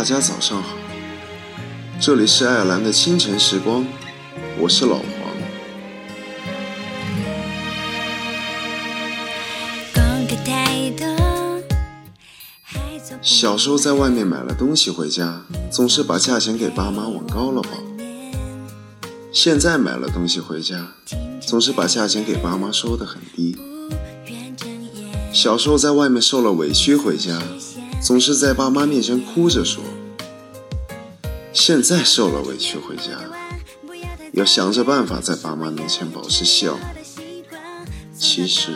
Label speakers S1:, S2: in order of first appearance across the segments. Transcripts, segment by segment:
S1: 大家早上好，这里是爱尔兰的清晨时光，我是老黄。小时候在外面买了东西回家，总是把价钱给爸妈往高了报。现在买了东西回家，总是把价钱给爸妈说的很低。小时候在外面受了委屈回家，总是在爸妈面前哭着说。现在受了委屈回家，要想着办法在爸妈面前保持笑。其实，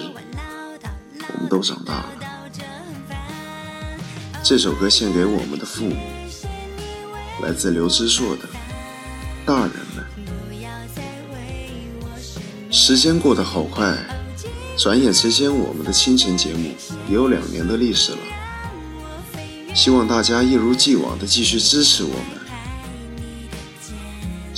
S1: 我们都长大了。这首歌献给我们的父母，来自刘之硕的《大人们》。时间过得好快，转眼之间，我们的清晨节目也有两年的历史了。希望大家一如既往的继续支持我们。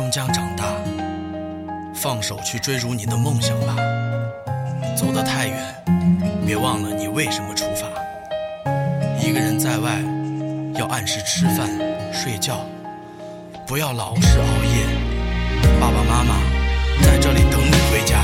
S1: 终将长大
S2: 放手去追逐你的梦想吧，走得太远，别忘了你为什么出发。一个人在外，要按时吃饭、睡觉，不要老是熬夜。爸爸妈妈在这里等你回家。